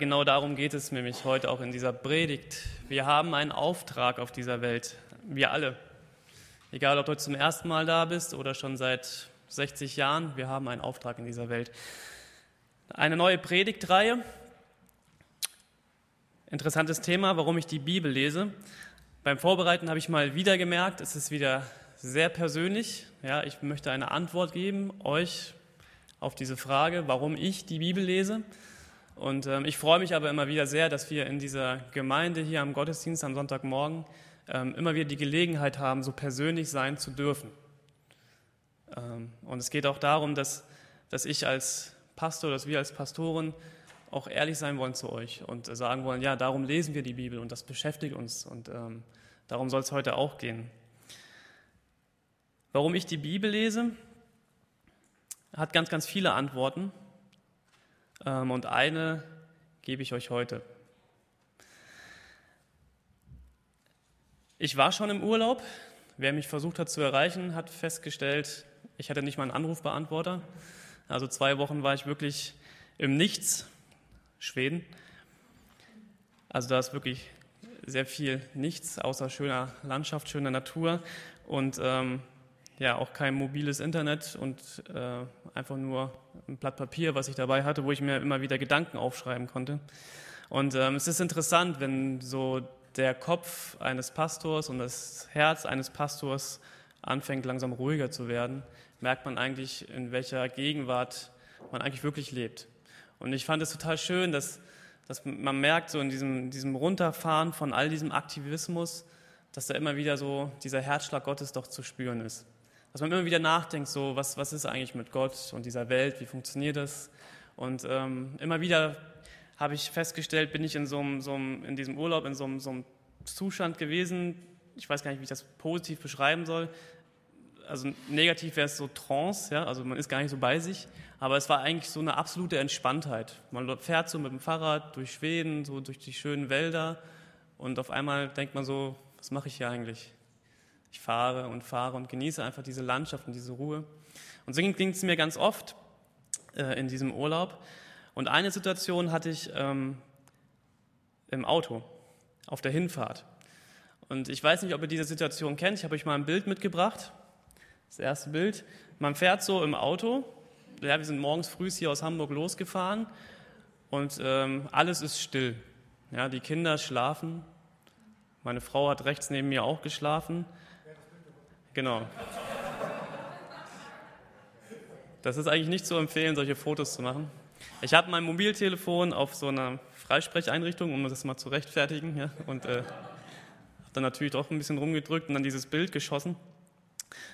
Genau darum geht es nämlich heute auch in dieser Predigt. Wir haben einen Auftrag auf dieser Welt. Wir alle. Egal, ob du zum ersten Mal da bist oder schon seit 60 Jahren, wir haben einen Auftrag in dieser Welt. Eine neue Predigtreihe. Interessantes Thema, warum ich die Bibel lese. Beim Vorbereiten habe ich mal wieder gemerkt, es ist wieder sehr persönlich. Ja, ich möchte eine Antwort geben, euch auf diese Frage, warum ich die Bibel lese. Und ähm, ich freue mich aber immer wieder sehr, dass wir in dieser Gemeinde hier am Gottesdienst am Sonntagmorgen ähm, immer wieder die Gelegenheit haben, so persönlich sein zu dürfen. Ähm, und es geht auch darum, dass, dass ich als Pastor, dass wir als Pastoren auch ehrlich sein wollen zu euch und sagen wollen, ja, darum lesen wir die Bibel und das beschäftigt uns und ähm, darum soll es heute auch gehen. Warum ich die Bibel lese, hat ganz, ganz viele Antworten. Ähm, und eine gebe ich euch heute. Ich war schon im Urlaub. Wer mich versucht hat zu erreichen, hat festgestellt, ich hatte nicht mal einen Anrufbeantworter. Also zwei Wochen war ich wirklich im Nichts, Schweden. Also da ist wirklich sehr viel Nichts, außer schöner Landschaft, schöner Natur und ähm, ja auch kein mobiles Internet und äh, einfach nur ein Blatt Papier, was ich dabei hatte, wo ich mir immer wieder Gedanken aufschreiben konnte. Und ähm, es ist interessant, wenn so der Kopf eines Pastors und das Herz eines Pastors anfängt langsam ruhiger zu werden, merkt man eigentlich, in welcher Gegenwart man eigentlich wirklich lebt. Und ich fand es total schön, dass, dass man merkt, so in diesem, diesem Runterfahren von all diesem Aktivismus, dass da immer wieder so dieser Herzschlag Gottes doch zu spüren ist dass man immer wieder nachdenkt, so was, was ist eigentlich mit Gott und dieser Welt, wie funktioniert das? Und ähm, immer wieder habe ich festgestellt, bin ich in, so einem, so einem, in diesem Urlaub in so einem, so einem Zustand gewesen, ich weiß gar nicht, wie ich das positiv beschreiben soll. Also negativ wäre es so Trance, ja, also man ist gar nicht so bei sich, aber es war eigentlich so eine absolute Entspanntheit. Man fährt so mit dem Fahrrad durch Schweden, so durch die schönen Wälder und auf einmal denkt man so, was mache ich hier eigentlich? Ich fahre und fahre und genieße einfach diese Landschaft und diese Ruhe. Und so ging es mir ganz oft äh, in diesem Urlaub. Und eine Situation hatte ich ähm, im Auto auf der Hinfahrt. Und ich weiß nicht, ob ihr diese Situation kennt. Ich habe euch mal ein Bild mitgebracht. Das erste Bild. Man fährt so im Auto. Ja, wir sind morgens früh hier aus Hamburg losgefahren und ähm, alles ist still. Ja, die Kinder schlafen. Meine Frau hat rechts neben mir auch geschlafen. Genau. Das ist eigentlich nicht zu empfehlen, solche Fotos zu machen. Ich habe mein Mobiltelefon auf so einer Freisprecheinrichtung, um das mal zu rechtfertigen, ja, und äh, habe dann natürlich doch ein bisschen rumgedrückt und dann dieses Bild geschossen.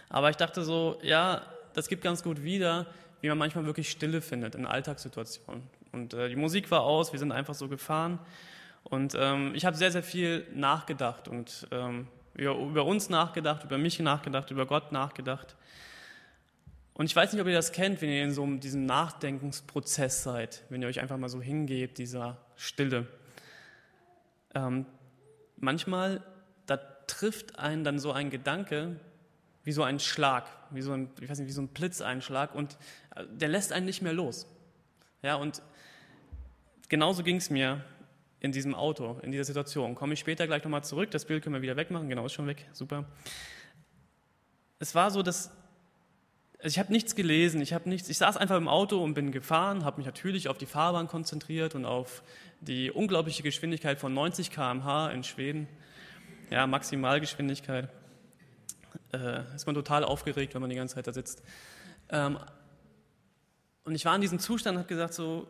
Aber ich dachte so, ja, das gibt ganz gut wieder, wie man manchmal wirklich Stille findet in Alltagssituationen. Und äh, die Musik war aus, wir sind einfach so gefahren. Und ähm, ich habe sehr, sehr viel nachgedacht und ähm, über uns nachgedacht, über mich nachgedacht, über Gott nachgedacht. Und ich weiß nicht, ob ihr das kennt, wenn ihr in so diesem Nachdenkensprozess seid, wenn ihr euch einfach mal so hingebt, dieser Stille. Ähm, manchmal, da trifft einen dann so ein Gedanke, wie so ein Schlag, wie so ein, ich weiß nicht, wie so ein Blitzeinschlag und äh, der lässt einen nicht mehr los. Ja, und genauso ging es mir in diesem Auto, in dieser Situation. Komme ich später gleich nochmal zurück. Das Bild können wir wieder wegmachen. Genau, ist schon weg. Super. Es war so, dass also ich habe nichts gelesen, ich habe nichts. Ich saß einfach im Auto und bin gefahren, habe mich natürlich auf die Fahrbahn konzentriert und auf die unglaubliche Geschwindigkeit von 90 km/h in Schweden. Ja, Maximalgeschwindigkeit. Äh, ist man total aufgeregt, wenn man die ganze Zeit da sitzt. Ähm, und ich war in diesem Zustand und habe gesagt so,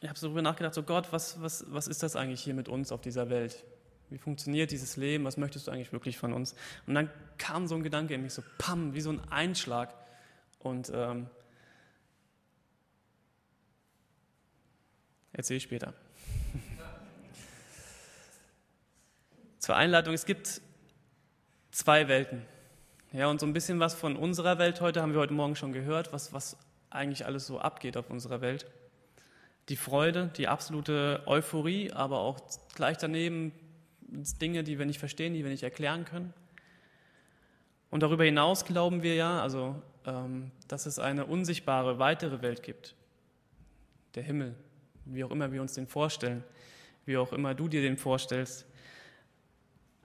ich habe so darüber nachgedacht, so Gott, was, was, was ist das eigentlich hier mit uns auf dieser Welt? Wie funktioniert dieses Leben? Was möchtest du eigentlich wirklich von uns? Und dann kam so ein Gedanke in mich, so pam, wie so ein Einschlag. Und ähm, erzähle ich später. Zur Einleitung, es gibt zwei Welten. Ja, und so ein bisschen was von unserer Welt heute haben wir heute Morgen schon gehört, was, was eigentlich alles so abgeht auf unserer Welt die Freude, die absolute Euphorie, aber auch gleich daneben Dinge, die wir nicht verstehen, die wir nicht erklären können. Und darüber hinaus glauben wir ja, also, ähm, dass es eine unsichtbare weitere Welt gibt, der Himmel, wie auch immer wir uns den vorstellen, wie auch immer du dir den vorstellst.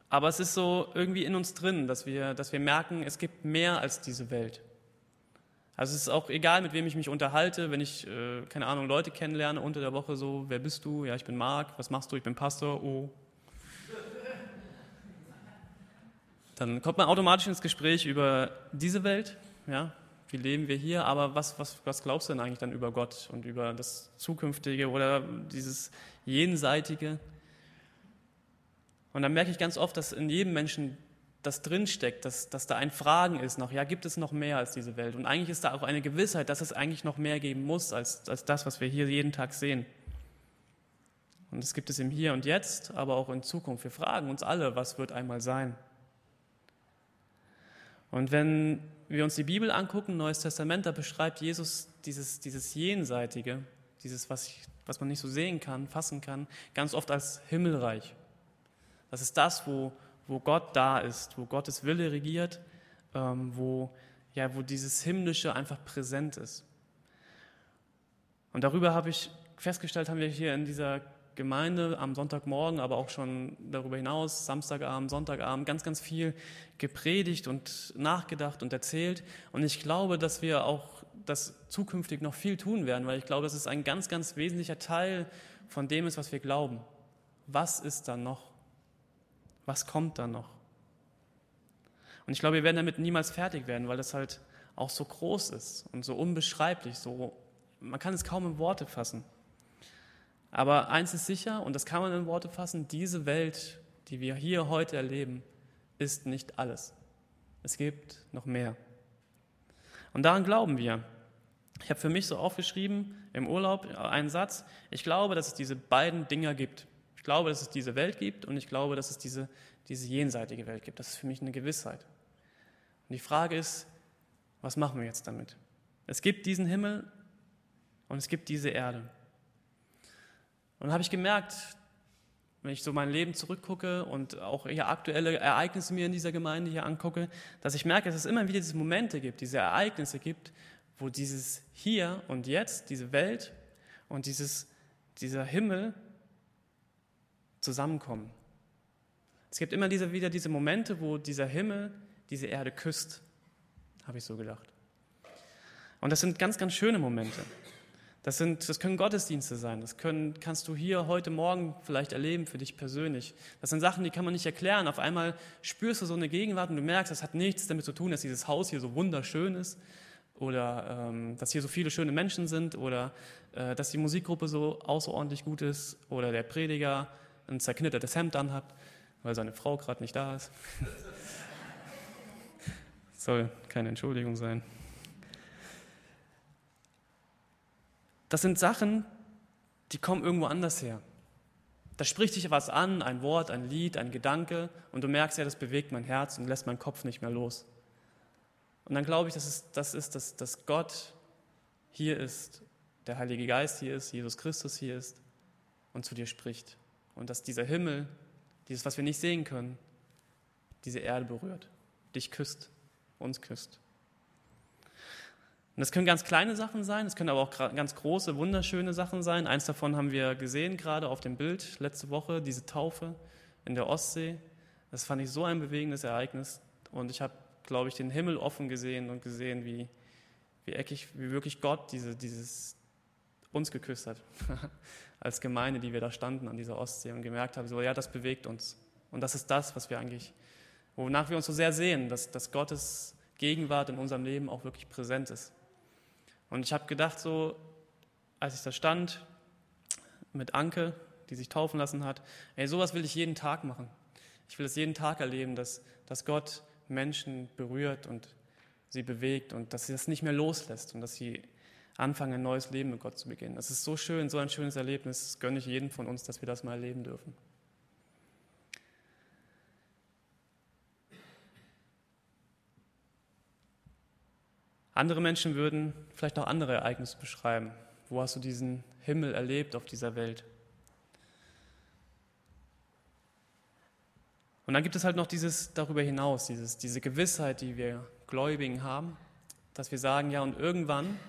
Aber es ist so irgendwie in uns drin, dass wir, dass wir merken, es gibt mehr als diese Welt. Also es ist auch egal, mit wem ich mich unterhalte, wenn ich, äh, keine Ahnung, Leute kennenlerne unter der Woche so, wer bist du? Ja, ich bin Marc, was machst du? Ich bin Pastor, oh. Dann kommt man automatisch ins Gespräch über diese Welt, ja, wie leben wir hier, aber was, was, was glaubst du denn eigentlich dann über Gott und über das Zukünftige oder dieses Jenseitige? Und dann merke ich ganz oft, dass in jedem Menschen das drinsteckt, dass, dass da ein Fragen ist noch, ja, gibt es noch mehr als diese Welt? Und eigentlich ist da auch eine Gewissheit, dass es eigentlich noch mehr geben muss als, als das, was wir hier jeden Tag sehen. Und das gibt es im Hier und Jetzt, aber auch in Zukunft. Wir fragen uns alle, was wird einmal sein? Und wenn wir uns die Bibel angucken, Neues Testament, da beschreibt Jesus dieses, dieses Jenseitige, dieses, was, ich, was man nicht so sehen kann, fassen kann, ganz oft als Himmelreich. Das ist das, wo, wo Gott da ist, wo Gottes Wille regiert, ähm, wo, ja, wo dieses Himmlische einfach präsent ist. Und darüber habe ich festgestellt, haben wir hier in dieser Gemeinde am Sonntagmorgen, aber auch schon darüber hinaus, Samstagabend, Sonntagabend, ganz, ganz viel gepredigt und nachgedacht und erzählt. Und ich glaube, dass wir auch das zukünftig noch viel tun werden, weil ich glaube, dass es ein ganz, ganz wesentlicher Teil von dem ist, was wir glauben. Was ist da noch? Was kommt da noch? Und ich glaube, wir werden damit niemals fertig werden, weil das halt auch so groß ist und so unbeschreiblich, so man kann es kaum in Worte fassen. Aber eins ist sicher, und das kann man in Worte fassen, diese Welt, die wir hier heute erleben, ist nicht alles. Es gibt noch mehr. Und daran glauben wir. Ich habe für mich so aufgeschrieben im Urlaub einen Satz. Ich glaube, dass es diese beiden Dinger gibt. Ich glaube, dass es diese Welt gibt und ich glaube, dass es diese, diese jenseitige Welt gibt. Das ist für mich eine Gewissheit. Und die Frage ist, was machen wir jetzt damit? Es gibt diesen Himmel und es gibt diese Erde. Und habe ich gemerkt, wenn ich so mein Leben zurückgucke und auch hier aktuelle Ereignisse mir in dieser Gemeinde hier angucke, dass ich merke, dass es immer wieder diese Momente gibt, diese Ereignisse gibt, wo dieses Hier und Jetzt, diese Welt und dieses, dieser Himmel zusammenkommen. Es gibt immer diese, wieder diese Momente, wo dieser Himmel diese Erde küsst, habe ich so gedacht. Und das sind ganz, ganz schöne Momente. Das, sind, das können Gottesdienste sein. Das können, kannst du hier heute Morgen vielleicht erleben für dich persönlich. Das sind Sachen, die kann man nicht erklären. Auf einmal spürst du so eine Gegenwart und du merkst, das hat nichts damit zu tun, dass dieses Haus hier so wunderschön ist oder ähm, dass hier so viele schöne Menschen sind oder äh, dass die Musikgruppe so außerordentlich gut ist oder der Prediger ein zerknittertes Hemd anhat, weil seine Frau gerade nicht da ist. Soll keine Entschuldigung sein. Das sind Sachen, die kommen irgendwo anders her. Da spricht dich was an, ein Wort, ein Lied, ein Gedanke, und du merkst ja, das bewegt mein Herz und lässt meinen Kopf nicht mehr los. Und dann glaube ich, dass es das ist, dass, dass Gott hier ist, der Heilige Geist hier ist, Jesus Christus hier ist und zu dir spricht. Und dass dieser Himmel, dieses, was wir nicht sehen können, diese Erde berührt, dich küsst, uns küsst. Und das können ganz kleine Sachen sein, es können aber auch ganz große, wunderschöne Sachen sein. Eins davon haben wir gesehen gerade auf dem Bild letzte Woche, diese Taufe in der Ostsee. Das fand ich so ein bewegendes Ereignis. Und ich habe, glaube ich, den Himmel offen gesehen und gesehen, wie, wie eckig, wie wirklich Gott diese, dieses uns geküsst hat. Als Gemeinde, die wir da standen an dieser Ostsee und gemerkt haben, so, ja, das bewegt uns. Und das ist das, was wir eigentlich, wonach wir uns so sehr sehen, dass, dass Gottes Gegenwart in unserem Leben auch wirklich präsent ist. Und ich habe gedacht, so, als ich da stand mit Anke, die sich taufen lassen hat, ey, sowas will ich jeden Tag machen. Ich will es jeden Tag erleben, dass, dass Gott Menschen berührt und sie bewegt und dass sie das nicht mehr loslässt und dass sie anfangen, ein neues Leben mit Gott zu beginnen. Das ist so schön, so ein schönes Erlebnis. Das gönne ich jedem von uns, dass wir das mal erleben dürfen. Andere Menschen würden vielleicht auch andere Ereignisse beschreiben. Wo hast du diesen Himmel erlebt auf dieser Welt? Und dann gibt es halt noch dieses darüber hinaus, dieses, diese Gewissheit, die wir Gläubigen haben, dass wir sagen, ja, und irgendwann,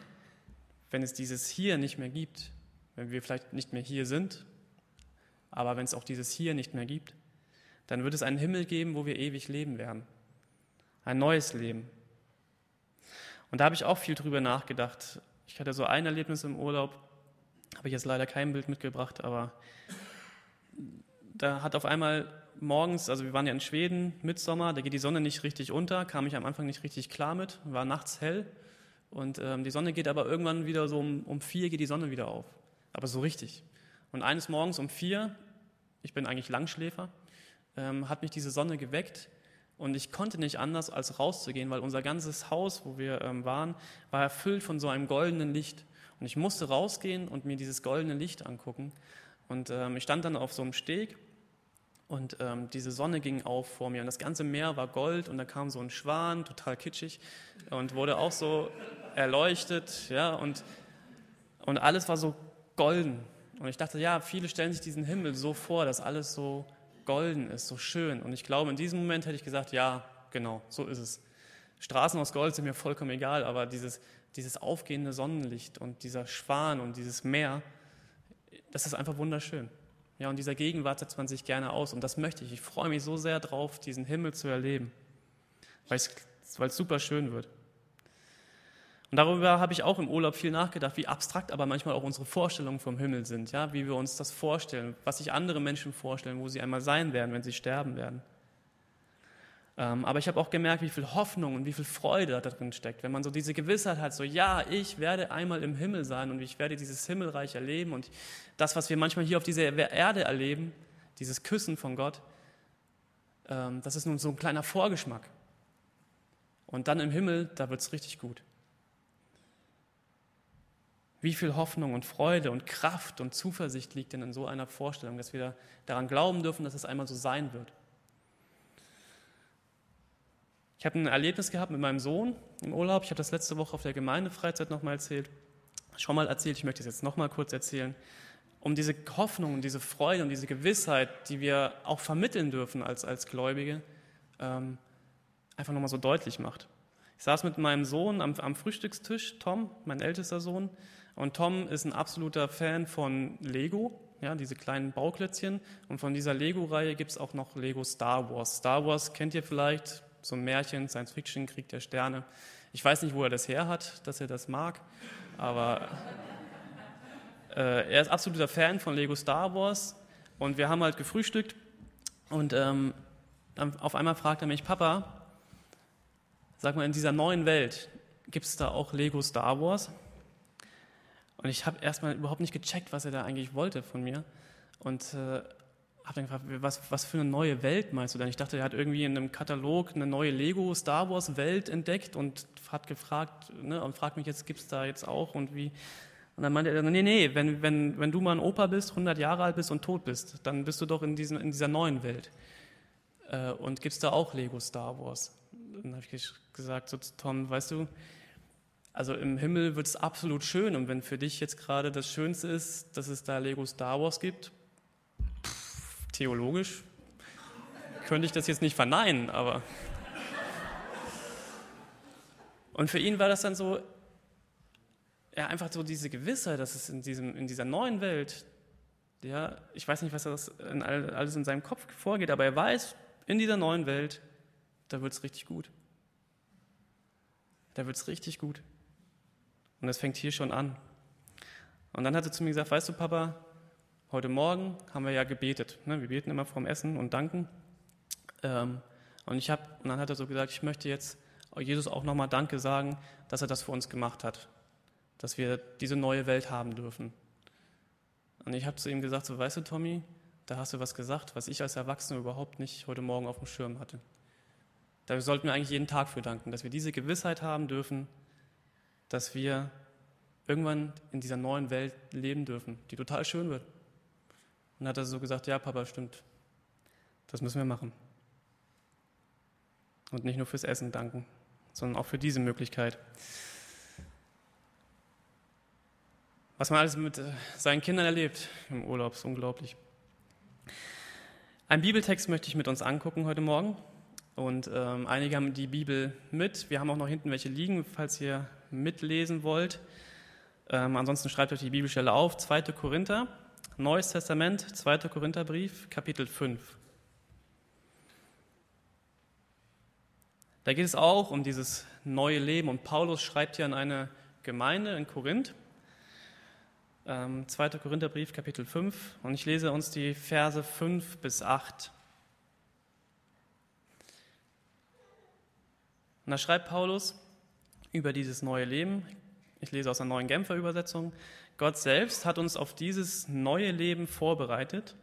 wenn es dieses hier nicht mehr gibt, wenn wir vielleicht nicht mehr hier sind, aber wenn es auch dieses Hier nicht mehr gibt, dann wird es einen Himmel geben, wo wir ewig leben werden. Ein neues Leben. Und da habe ich auch viel drüber nachgedacht. Ich hatte so ein Erlebnis im Urlaub, habe ich jetzt leider kein Bild mitgebracht, aber da hat auf einmal morgens, also wir waren ja in Schweden, Mitsommer, da geht die Sonne nicht richtig unter, kam ich am Anfang nicht richtig klar mit, war nachts hell und ähm, die Sonne geht aber irgendwann wieder so um, um vier geht die Sonne wieder auf, aber so richtig. Und eines Morgens um vier, ich bin eigentlich Langschläfer, ähm, hat mich diese Sonne geweckt und ich konnte nicht anders, als rauszugehen, weil unser ganzes Haus, wo wir ähm, waren, war erfüllt von so einem goldenen Licht. Und ich musste rausgehen und mir dieses goldene Licht angucken. Und ähm, ich stand dann auf so einem Steg und ähm, diese Sonne ging auf vor mir und das ganze Meer war Gold und da kam so ein Schwan, total kitschig und wurde auch so erleuchtet, ja, und, und alles war so golden. Und ich dachte, ja, viele stellen sich diesen Himmel so vor, dass alles so golden ist, so schön. Und ich glaube, in diesem Moment hätte ich gesagt, ja, genau, so ist es. Straßen aus Gold sind mir vollkommen egal, aber dieses, dieses aufgehende Sonnenlicht und dieser Schwan und dieses Meer, das ist einfach wunderschön. Ja, und dieser Gegenwart setzt man sich gerne aus und das möchte ich. Ich freue mich so sehr drauf, diesen Himmel zu erleben, weil es, super schön wird. Und darüber habe ich auch im Urlaub viel nachgedacht, wie abstrakt aber manchmal auch unsere Vorstellungen vom Himmel sind, ja, wie wir uns das vorstellen, was sich andere Menschen vorstellen, wo sie einmal sein werden, wenn sie sterben werden. Ähm, aber ich habe auch gemerkt, wie viel Hoffnung und wie viel Freude da drin steckt, wenn man so diese Gewissheit hat, so ja, ich werde einmal im Himmel sein und ich werde dieses Himmelreich erleben und das, was wir manchmal hier auf dieser Erde erleben, dieses Küssen von Gott, ähm, das ist nun so ein kleiner Vorgeschmack. Und dann im Himmel, da wird es richtig gut. Wie viel Hoffnung und Freude und Kraft und Zuversicht liegt denn in so einer Vorstellung, dass wir daran glauben dürfen, dass es einmal so sein wird? Ich habe ein Erlebnis gehabt mit meinem Sohn im Urlaub. Ich habe das letzte Woche auf der Gemeindefreizeit nochmal erzählt. Schon mal erzählt, ich möchte es jetzt nochmal kurz erzählen. Um diese Hoffnung und diese Freude und diese Gewissheit, die wir auch vermitteln dürfen als, als Gläubige, ähm, einfach nochmal so deutlich macht. Ich saß mit meinem Sohn am, am Frühstückstisch, Tom, mein ältester Sohn, und Tom ist ein absoluter Fan von Lego, ja, diese kleinen Bauklötzchen. Und von dieser Lego-Reihe gibt es auch noch Lego Star Wars. Star Wars kennt ihr vielleicht, so ein Märchen, Science Fiction, Krieg der Sterne. Ich weiß nicht, wo er das her hat, dass er das mag, aber äh, er ist absoluter Fan von Lego Star Wars. Und wir haben halt gefrühstückt und ähm, auf einmal fragt er mich, Papa, sag mal, in dieser neuen Welt, gibt es da auch Lego Star Wars? Und ich habe erstmal überhaupt nicht gecheckt, was er da eigentlich wollte von mir. Und äh, habe dann gefragt, was, was für eine neue Welt meinst du denn? Ich dachte, er hat irgendwie in einem Katalog eine neue Lego Star Wars Welt entdeckt und hat gefragt ne, und fragt mich jetzt, gibt es da jetzt auch und wie? Und dann meinte er, nee, nee, wenn, wenn, wenn du mal ein Opa bist, 100 Jahre alt bist und tot bist, dann bist du doch in, diesen, in dieser neuen Welt. Äh, und es da auch Lego Star Wars? Dann habe ich gesagt so zu Tom, weißt du, also im Himmel wird es absolut schön und wenn für dich jetzt gerade das Schönste ist, dass es da Lego Star Wars gibt, theologisch könnte ich das jetzt nicht verneinen, aber. Und für ihn war das dann so, ja, einfach so diese Gewissheit, dass es in, diesem, in dieser neuen Welt, ja, ich weiß nicht, was das in alles in seinem Kopf vorgeht, aber er weiß, in dieser neuen Welt, da wird es richtig gut. Da wird es richtig gut. Und das fängt hier schon an. Und dann hat er zu mir gesagt, weißt du, Papa, heute Morgen haben wir ja gebetet. Ne? Wir beten immer vorm Essen und danken. Ähm, und, ich hab, und dann hat er so gesagt, ich möchte jetzt Jesus auch nochmal Danke sagen, dass er das für uns gemacht hat. Dass wir diese neue Welt haben dürfen. Und ich habe zu ihm gesagt, so weißt du, Tommy, da hast du was gesagt, was ich als Erwachsener überhaupt nicht heute Morgen auf dem Schirm hatte. Da sollten wir eigentlich jeden Tag für danken, dass wir diese Gewissheit haben dürfen, dass wir irgendwann in dieser neuen Welt leben dürfen, die total schön wird. Und hat er so gesagt, ja, Papa, stimmt. Das müssen wir machen. Und nicht nur fürs Essen danken, sondern auch für diese Möglichkeit. Was man alles mit äh, seinen Kindern erlebt im Urlaub, ist unglaublich. Ein Bibeltext möchte ich mit uns angucken heute Morgen. Und ähm, einige haben die Bibel mit. Wir haben auch noch hinten welche liegen, falls ihr mitlesen wollt. Ähm, ansonsten schreibt euch die Bibelstelle auf, 2. Korinther, Neues Testament, 2. Korintherbrief, Kapitel 5. Da geht es auch um dieses neue Leben und Paulus schreibt hier an eine Gemeinde in Korinth, ähm, 2. Korintherbrief, Kapitel 5 und ich lese uns die Verse 5 bis 8. Und da schreibt Paulus über dieses neue Leben, ich lese aus der neuen Genfer Übersetzung, Gott selbst hat uns auf dieses neue Leben vorbereitet,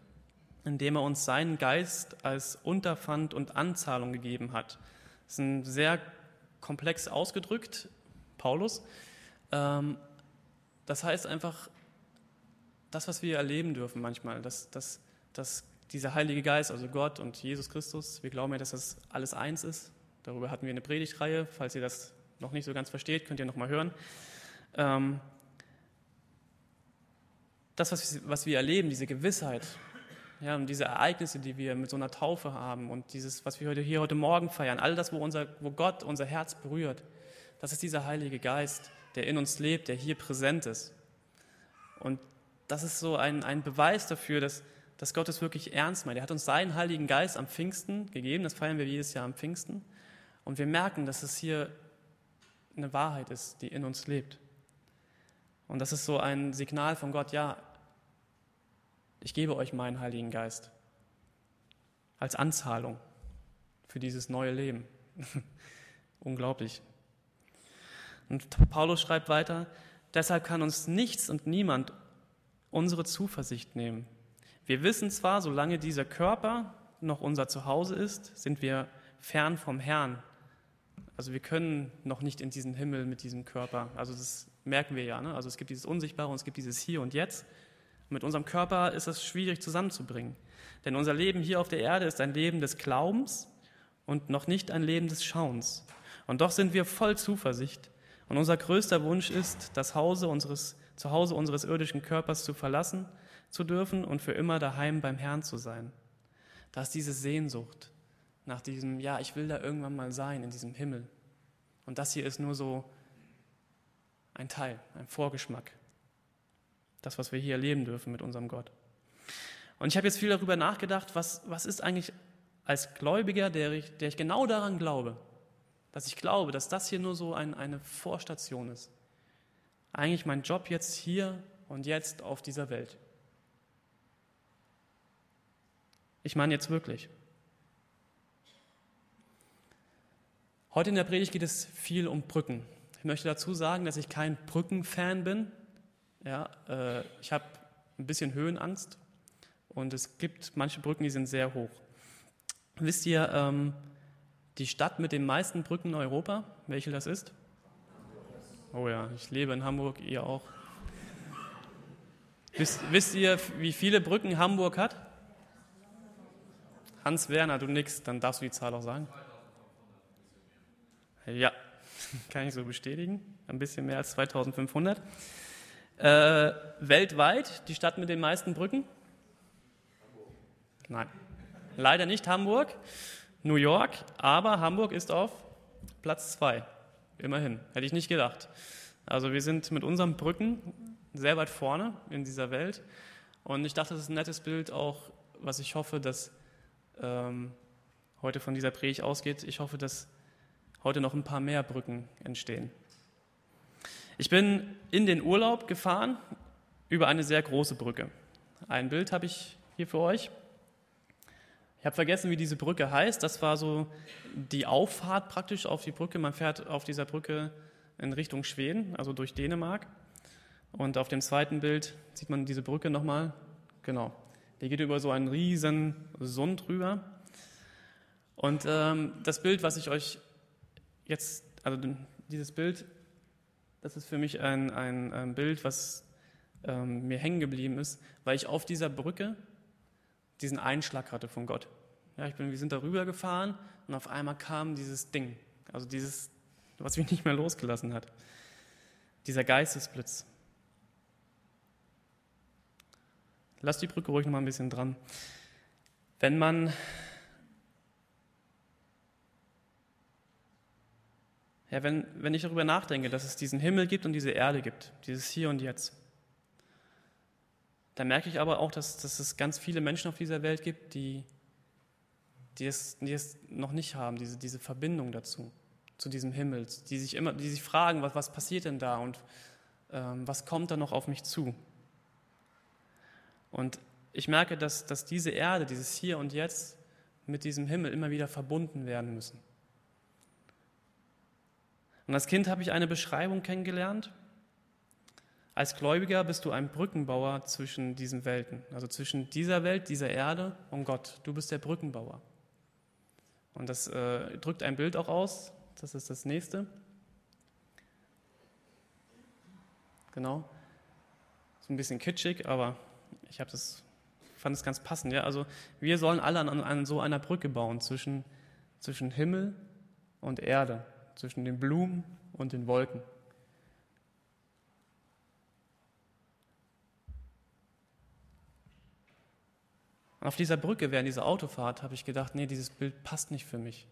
indem er uns seinen Geist als Unterpfand und Anzahlung gegeben hat. Das ist ein sehr komplex ausgedrückt, Paulus. Ähm, das heißt einfach, das, was wir erleben dürfen manchmal, dass, dass, dass dieser Heilige Geist, also Gott und Jesus Christus, wir glauben ja, dass das alles eins ist. Darüber hatten wir eine Predigtreihe. Falls ihr das noch nicht so ganz versteht, könnt ihr noch mal hören. Das, was, was wir erleben, diese Gewissheit, ja, und diese Ereignisse, die wir mit so einer Taufe haben und dieses, was wir heute, hier heute Morgen feiern, all das, wo, unser, wo Gott unser Herz berührt, das ist dieser Heilige Geist, der in uns lebt, der hier präsent ist. Und das ist so ein, ein Beweis dafür, dass, dass Gott es wirklich ernst meint. Er hat uns seinen Heiligen Geist am Pfingsten gegeben, das feiern wir jedes Jahr am Pfingsten. Und wir merken, dass es hier eine Wahrheit ist, die in uns lebt. Und das ist so ein Signal von Gott, ja, ich gebe euch meinen Heiligen Geist als Anzahlung für dieses neue Leben. Unglaublich. Und Paulus schreibt weiter, deshalb kann uns nichts und niemand unsere Zuversicht nehmen. Wir wissen zwar, solange dieser Körper noch unser Zuhause ist, sind wir fern vom Herrn. Also wir können noch nicht in diesen Himmel mit diesem Körper. Also das merken wir ja. Ne? Also es gibt dieses Unsichtbare und es gibt dieses Hier und Jetzt. Mit unserem Körper ist es schwierig zusammenzubringen. Denn unser Leben hier auf der Erde ist ein Leben des Glaubens und noch nicht ein Leben des Schauens. Und doch sind wir voll Zuversicht. Und unser größter Wunsch ist, das Hause unseres, Zuhause unseres irdischen Körpers zu verlassen zu dürfen und für immer daheim beim Herrn zu sein. Da ist diese Sehnsucht nach diesem, ja, ich will da irgendwann mal sein, in diesem Himmel. Und das hier ist nur so ein Teil, ein Vorgeschmack. Das, was wir hier erleben dürfen mit unserem Gott. Und ich habe jetzt viel darüber nachgedacht, was, was ist eigentlich als Gläubiger, der ich, der ich genau daran glaube, dass ich glaube, dass das hier nur so ein, eine Vorstation ist. Eigentlich mein Job jetzt hier und jetzt auf dieser Welt. Ich meine jetzt wirklich. Heute in der Predigt geht es viel um Brücken. Ich möchte dazu sagen, dass ich kein Brückenfan bin. Ja, äh, ich habe ein bisschen Höhenangst und es gibt manche Brücken, die sind sehr hoch. Wisst ihr, ähm, die Stadt mit den meisten Brücken in Europa, welche das ist? Oh ja, ich lebe in Hamburg, ihr auch. Wisst, wisst ihr, wie viele Brücken Hamburg hat? Hans Werner, du nix, dann darfst du die Zahl auch sagen. Ja, kann ich so bestätigen. Ein bisschen mehr als 2500. Äh, weltweit die Stadt mit den meisten Brücken? Nein, leider nicht Hamburg, New York, aber Hamburg ist auf Platz zwei. Immerhin, hätte ich nicht gedacht. Also wir sind mit unseren Brücken sehr weit vorne in dieser Welt. Und ich dachte, das ist ein nettes Bild auch, was ich hoffe, dass ähm, heute von dieser Predigt ausgeht. Ich hoffe, dass heute noch ein paar mehr Brücken entstehen. Ich bin in den Urlaub gefahren über eine sehr große Brücke. Ein Bild habe ich hier für euch. Ich habe vergessen, wie diese Brücke heißt. Das war so die Auffahrt praktisch auf die Brücke. Man fährt auf dieser Brücke in Richtung Schweden, also durch Dänemark. Und auf dem zweiten Bild sieht man diese Brücke nochmal. Genau. Die geht über so einen riesen Sund drüber. Und ähm, das Bild, was ich euch jetzt, also dieses Bild, das ist für mich ein, ein, ein Bild, was ähm, mir hängen geblieben ist, weil ich auf dieser Brücke diesen Einschlag hatte von Gott. Ja, ich bin, wir sind darüber gefahren und auf einmal kam dieses Ding, also dieses, was mich nicht mehr losgelassen hat. Dieser Geistesblitz. Lass die Brücke ruhig noch mal ein bisschen dran. Wenn man Ja, wenn, wenn ich darüber nachdenke, dass es diesen Himmel gibt und diese Erde gibt, dieses Hier und Jetzt, dann merke ich aber auch, dass, dass es ganz viele Menschen auf dieser Welt gibt, die, die, es, die es noch nicht haben, diese, diese Verbindung dazu, zu diesem Himmel, die sich immer, die sich fragen, was, was passiert denn da und ähm, was kommt da noch auf mich zu? Und ich merke, dass, dass diese Erde, dieses Hier und Jetzt mit diesem Himmel immer wieder verbunden werden müssen. Und als Kind habe ich eine Beschreibung kennengelernt. Als Gläubiger bist du ein Brückenbauer zwischen diesen Welten, also zwischen dieser Welt, dieser Erde und Gott. Du bist der Brückenbauer. Und das äh, drückt ein Bild auch aus. Das ist das nächste. Genau. So ein bisschen kitschig, aber ich habe das fand es ganz passend. Ja? Also wir sollen alle an, an so einer Brücke bauen zwischen, zwischen Himmel und Erde zwischen den Blumen und den Wolken. Und auf dieser Brücke während dieser Autofahrt habe ich gedacht, nee, dieses Bild passt nicht für mich.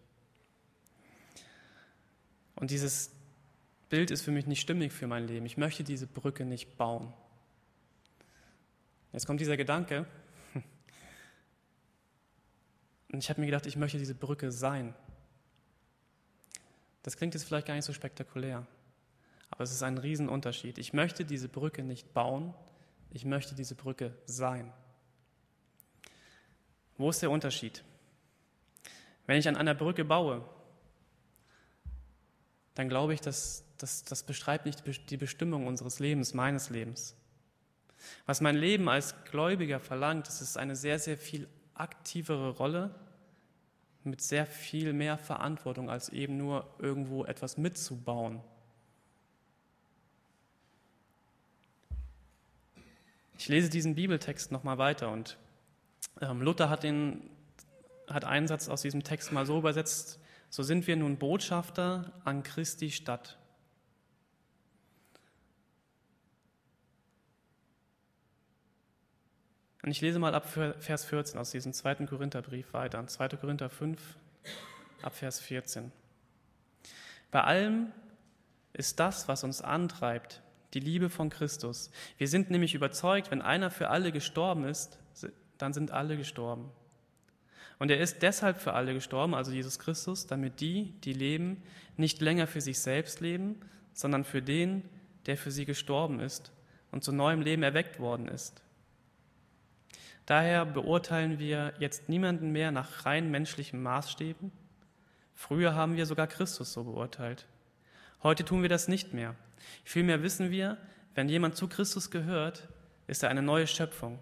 Und dieses Bild ist für mich nicht stimmig für mein Leben. Ich möchte diese Brücke nicht bauen. Jetzt kommt dieser Gedanke. Und ich habe mir gedacht, ich möchte diese Brücke sein. Das klingt jetzt vielleicht gar nicht so spektakulär, aber es ist ein Riesenunterschied. Ich möchte diese Brücke nicht bauen, ich möchte diese Brücke sein. Wo ist der Unterschied? Wenn ich an einer Brücke baue, dann glaube ich, dass, das beschreibt nicht die Bestimmung unseres Lebens, meines Lebens. Was mein Leben als Gläubiger verlangt, das ist eine sehr, sehr viel aktivere Rolle mit sehr viel mehr Verantwortung, als eben nur irgendwo etwas mitzubauen. Ich lese diesen Bibeltext nochmal weiter und ähm, Luther hat, den, hat einen Satz aus diesem Text mal so übersetzt, so sind wir nun Botschafter an Christi Stadt. Und ich lese mal ab Vers 14 aus diesem zweiten Korintherbrief weiter. 2. Korinther 5, ab Vers 14. Bei allem ist das, was uns antreibt, die Liebe von Christus. Wir sind nämlich überzeugt, wenn einer für alle gestorben ist, dann sind alle gestorben. Und er ist deshalb für alle gestorben, also Jesus Christus, damit die, die leben, nicht länger für sich selbst leben, sondern für den, der für sie gestorben ist und zu neuem Leben erweckt worden ist. Daher beurteilen wir jetzt niemanden mehr nach rein menschlichen Maßstäben. Früher haben wir sogar Christus so beurteilt. Heute tun wir das nicht mehr. Vielmehr wissen wir, wenn jemand zu Christus gehört, ist er eine neue Schöpfung.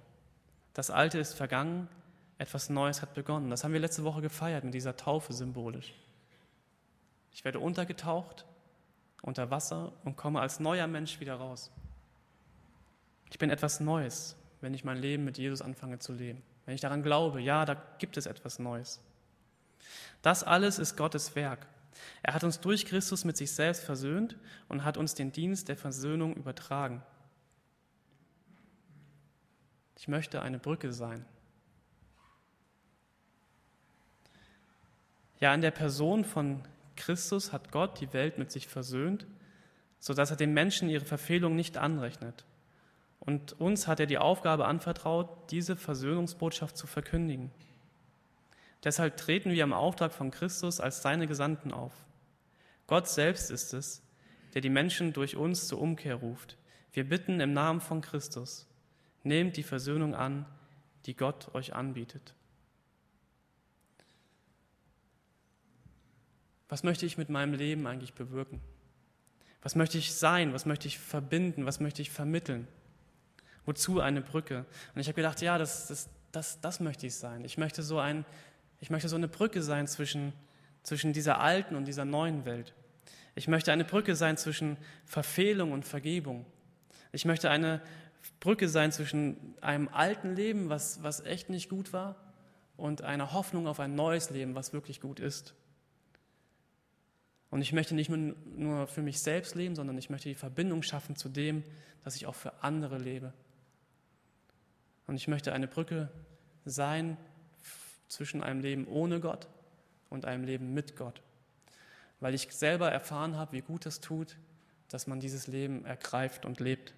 Das Alte ist vergangen, etwas Neues hat begonnen. Das haben wir letzte Woche gefeiert mit dieser Taufe symbolisch. Ich werde untergetaucht unter Wasser und komme als neuer Mensch wieder raus. Ich bin etwas Neues wenn ich mein Leben mit Jesus anfange zu leben. Wenn ich daran glaube, ja, da gibt es etwas Neues. Das alles ist Gottes Werk. Er hat uns durch Christus mit sich selbst versöhnt und hat uns den Dienst der Versöhnung übertragen. Ich möchte eine Brücke sein. Ja, in der Person von Christus hat Gott die Welt mit sich versöhnt, sodass er den Menschen ihre Verfehlung nicht anrechnet. Und uns hat er die Aufgabe anvertraut, diese Versöhnungsbotschaft zu verkündigen. Deshalb treten wir im Auftrag von Christus als seine Gesandten auf. Gott selbst ist es, der die Menschen durch uns zur Umkehr ruft. Wir bitten im Namen von Christus, nehmt die Versöhnung an, die Gott euch anbietet. Was möchte ich mit meinem Leben eigentlich bewirken? Was möchte ich sein? Was möchte ich verbinden? Was möchte ich vermitteln? Wozu eine Brücke? Und ich habe gedacht, ja, das, das, das, das möchte ich sein. Ich möchte so, ein, ich möchte so eine Brücke sein zwischen, zwischen dieser alten und dieser neuen Welt. Ich möchte eine Brücke sein zwischen Verfehlung und Vergebung. Ich möchte eine Brücke sein zwischen einem alten Leben, was, was echt nicht gut war, und einer Hoffnung auf ein neues Leben, was wirklich gut ist. Und ich möchte nicht nur für mich selbst leben, sondern ich möchte die Verbindung schaffen zu dem, dass ich auch für andere lebe. Und ich möchte eine Brücke sein zwischen einem Leben ohne Gott und einem Leben mit Gott. weil ich selber erfahren habe, wie gut es tut, dass man dieses Leben ergreift und lebt.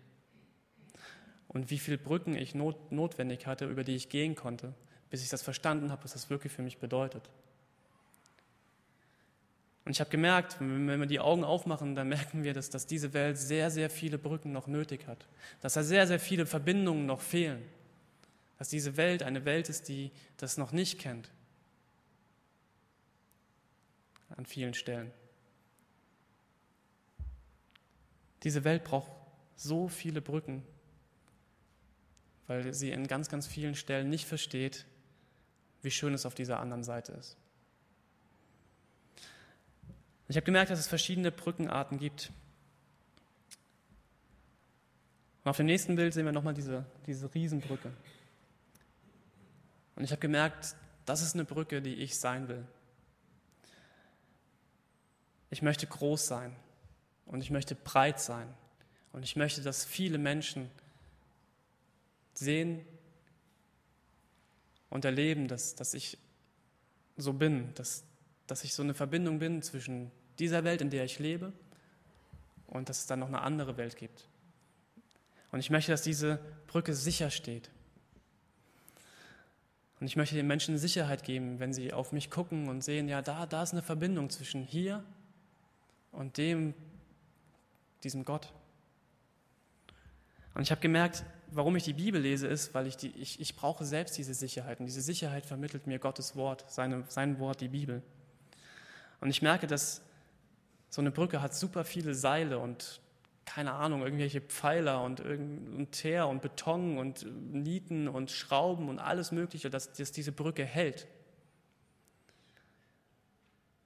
Und wie viele Brücken ich not, notwendig hatte, über die ich gehen konnte, bis ich das verstanden habe, was das wirklich für mich bedeutet. Und ich habe gemerkt, wenn wir die Augen aufmachen, dann merken wir, dass, dass diese Welt sehr, sehr viele Brücken noch nötig hat. Dass da sehr, sehr viele Verbindungen noch fehlen. Dass diese Welt eine Welt ist, die das noch nicht kennt. An vielen Stellen. Diese Welt braucht so viele Brücken, weil sie in ganz, ganz vielen Stellen nicht versteht, wie schön es auf dieser anderen Seite ist. Ich habe gemerkt, dass es verschiedene Brückenarten gibt. Und auf dem nächsten Bild sehen wir nochmal diese, diese Riesenbrücke. Und ich habe gemerkt, das ist eine Brücke, die ich sein will. Ich möchte groß sein und ich möchte breit sein und ich möchte, dass viele Menschen sehen und erleben, dass, dass ich so bin, dass, dass ich so eine Verbindung bin zwischen dieser Welt, in der ich lebe, und dass es dann noch eine andere Welt gibt. Und ich möchte, dass diese Brücke sicher steht. Und ich möchte den Menschen Sicherheit geben, wenn sie auf mich gucken und sehen, ja, da, da ist eine Verbindung zwischen hier und dem, diesem Gott. Und ich habe gemerkt, warum ich die Bibel lese, ist, weil ich, die, ich, ich brauche selbst diese Sicherheit. Und diese Sicherheit vermittelt mir Gottes Wort, seine, sein Wort, die Bibel. Und ich merke, dass so eine Brücke hat super viele Seile und keine Ahnung, irgendwelche Pfeiler und, und Teer und Beton und Nieten und Schrauben und alles Mögliche, dass, dass diese Brücke hält.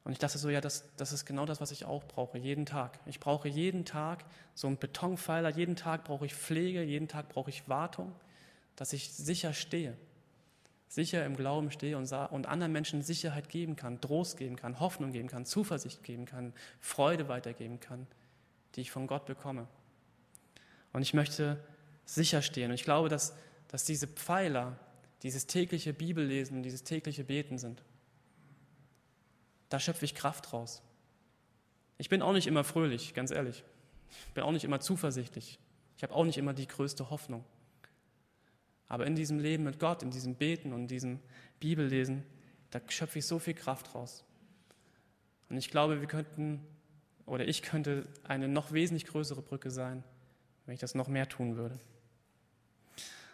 Und ich dachte so, ja, das, das ist genau das, was ich auch brauche, jeden Tag. Ich brauche jeden Tag so einen Betonpfeiler, jeden Tag brauche ich Pflege, jeden Tag brauche ich Wartung, dass ich sicher stehe sicher im Glauben stehe und, und anderen Menschen Sicherheit geben kann, Trost geben kann, Hoffnung geben kann, Zuversicht geben kann, Freude weitergeben kann, die ich von Gott bekomme. Und ich möchte sicher stehen. Und ich glaube, dass, dass diese Pfeiler, dieses tägliche Bibellesen, dieses tägliche Beten sind. Da schöpfe ich Kraft raus. Ich bin auch nicht immer fröhlich, ganz ehrlich. Ich bin auch nicht immer zuversichtlich. Ich habe auch nicht immer die größte Hoffnung. Aber in diesem Leben mit Gott, in diesem Beten und diesem Bibellesen, da schöpfe ich so viel Kraft raus. Und ich glaube, wir könnten, oder ich könnte eine noch wesentlich größere Brücke sein, wenn ich das noch mehr tun würde.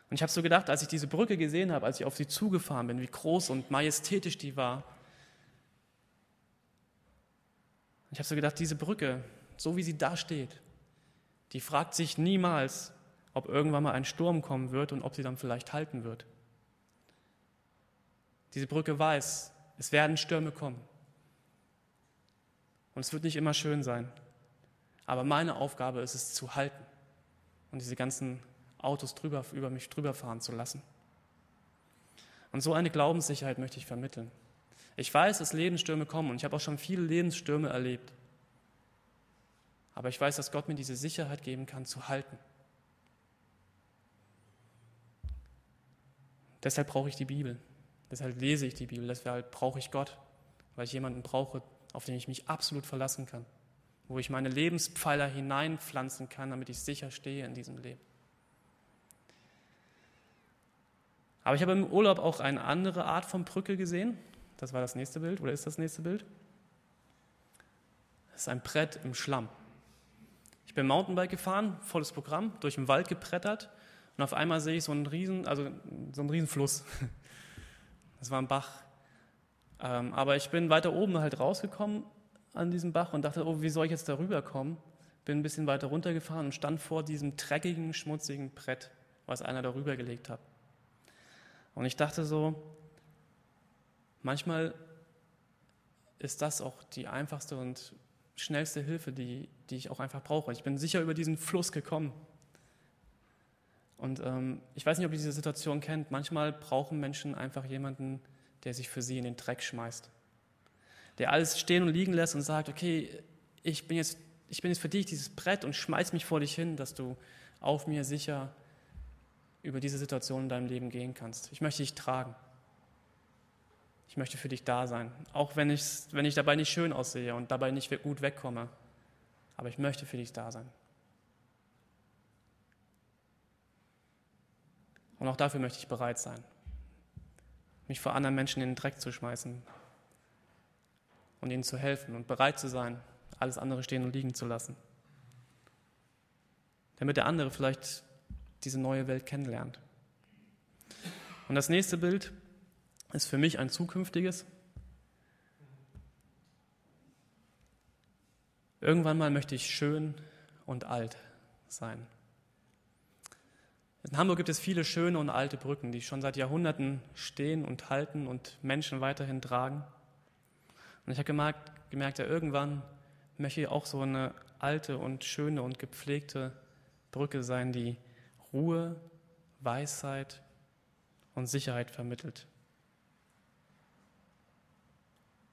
Und ich habe so gedacht, als ich diese Brücke gesehen habe, als ich auf sie zugefahren bin, wie groß und majestätisch die war. Ich habe so gedacht, diese Brücke, so wie sie da steht, die fragt sich niemals, ob irgendwann mal ein Sturm kommen wird und ob sie dann vielleicht halten wird. Diese Brücke weiß, es werden Stürme kommen. Und es wird nicht immer schön sein. Aber meine Aufgabe ist es zu halten und diese ganzen Autos drüber, über mich drüber fahren zu lassen. Und so eine Glaubenssicherheit möchte ich vermitteln. Ich weiß, dass Lebensstürme kommen und ich habe auch schon viele Lebensstürme erlebt. Aber ich weiß, dass Gott mir diese Sicherheit geben kann, zu halten. Deshalb brauche ich die Bibel. Deshalb lese ich die Bibel. Deshalb brauche ich Gott, weil ich jemanden brauche, auf den ich mich absolut verlassen kann. Wo ich meine Lebenspfeiler hineinpflanzen kann, damit ich sicher stehe in diesem Leben. Aber ich habe im Urlaub auch eine andere Art von Brücke gesehen. Das war das nächste Bild, oder ist das nächste Bild? Das ist ein Brett im Schlamm. Ich bin Mountainbike gefahren, volles Programm, durch den Wald geprettert und auf einmal sehe ich so einen riesen, also so einen riesen Fluss. Das war ein Bach. Ähm, aber ich bin weiter oben halt rausgekommen an diesem Bach und dachte, oh, wie soll ich jetzt darüber kommen? Bin ein bisschen weiter runtergefahren und stand vor diesem dreckigen, schmutzigen Brett, was einer darüber gelegt hat. Und ich dachte so, manchmal ist das auch die einfachste und schnellste Hilfe, die, die ich auch einfach brauche. Ich bin sicher über diesen Fluss gekommen. Und ähm, ich weiß nicht, ob ihr diese Situation kennt. Manchmal brauchen Menschen einfach jemanden, der sich für sie in den Dreck schmeißt. Der alles stehen und liegen lässt und sagt, okay, ich bin jetzt, ich bin jetzt für dich dieses Brett und schmeiß mich vor dich hin, dass du auf mir sicher über diese Situation in deinem Leben gehen kannst. Ich möchte dich tragen. Ich möchte für dich da sein, auch wenn wenn ich dabei nicht schön aussehe und dabei nicht gut wegkomme. Aber ich möchte für dich da sein. Und auch dafür möchte ich bereit sein, mich vor anderen Menschen in den Dreck zu schmeißen und ihnen zu helfen und bereit zu sein, alles andere stehen und liegen zu lassen. Damit der andere vielleicht diese neue Welt kennenlernt. Und das nächste Bild ist für mich ein zukünftiges. Irgendwann mal möchte ich schön und alt sein. In Hamburg gibt es viele schöne und alte Brücken, die schon seit Jahrhunderten stehen und halten und Menschen weiterhin tragen. Und ich habe gemerkt, gemerkt, ja, irgendwann möchte ich auch so eine alte und schöne und gepflegte Brücke sein, die Ruhe, Weisheit und Sicherheit vermittelt.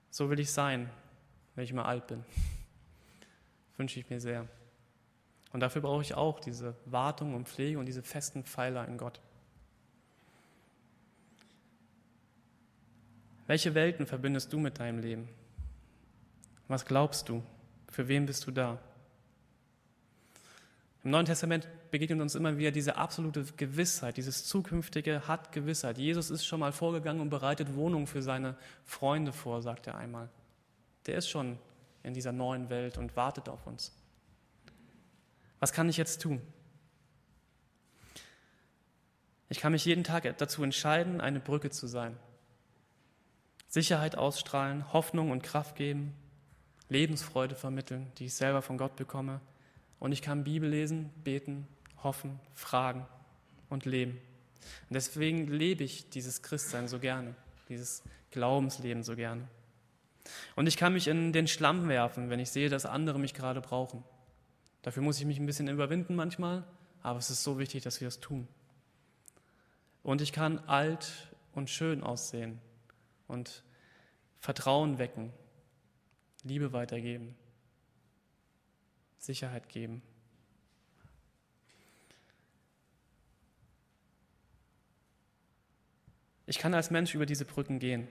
So will ich sein, wenn ich mal alt bin. Wünsche ich mir sehr. Und dafür brauche ich auch diese Wartung und Pflege und diese festen Pfeiler in Gott. Welche Welten verbindest du mit deinem Leben? Was glaubst du? Für wen bist du da? Im Neuen Testament begegnet uns immer wieder diese absolute Gewissheit, dieses zukünftige hat Gewissheit. Jesus ist schon mal vorgegangen und bereitet Wohnung für seine Freunde vor, sagt er einmal. Der ist schon in dieser neuen Welt und wartet auf uns. Was kann ich jetzt tun? Ich kann mich jeden Tag dazu entscheiden, eine Brücke zu sein. Sicherheit ausstrahlen, Hoffnung und Kraft geben, Lebensfreude vermitteln, die ich selber von Gott bekomme. Und ich kann Bibel lesen, beten, hoffen, fragen und leben. Und deswegen lebe ich dieses Christsein so gerne, dieses Glaubensleben so gerne. Und ich kann mich in den Schlamm werfen, wenn ich sehe, dass andere mich gerade brauchen. Dafür muss ich mich ein bisschen überwinden manchmal, aber es ist so wichtig, dass wir das tun. Und ich kann alt und schön aussehen und Vertrauen wecken, Liebe weitergeben, Sicherheit geben. Ich kann als Mensch über diese Brücken gehen.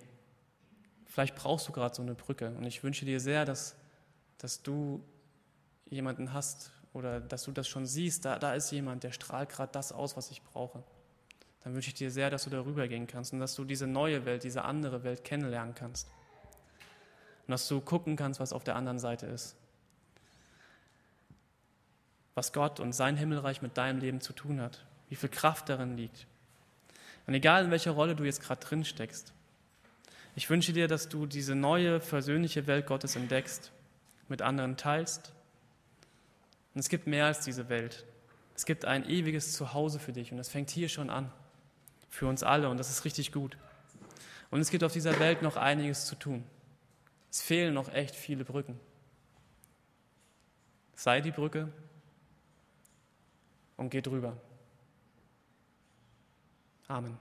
Vielleicht brauchst du gerade so eine Brücke und ich wünsche dir sehr, dass, dass du jemanden hast oder dass du das schon siehst, da, da ist jemand, der strahlt gerade das aus, was ich brauche, dann wünsche ich dir sehr, dass du darüber gehen kannst und dass du diese neue Welt, diese andere Welt kennenlernen kannst. Und dass du gucken kannst, was auf der anderen Seite ist. Was Gott und sein Himmelreich mit deinem Leben zu tun hat. Wie viel Kraft darin liegt. Und egal in welcher Rolle du jetzt gerade drin steckst, ich wünsche dir, dass du diese neue, versöhnliche Welt Gottes entdeckst, mit anderen teilst und es gibt mehr als diese Welt. Es gibt ein ewiges Zuhause für dich und das fängt hier schon an. Für uns alle und das ist richtig gut. Und es gibt auf dieser Welt noch einiges zu tun. Es fehlen noch echt viele Brücken. Sei die Brücke und geh drüber. Amen.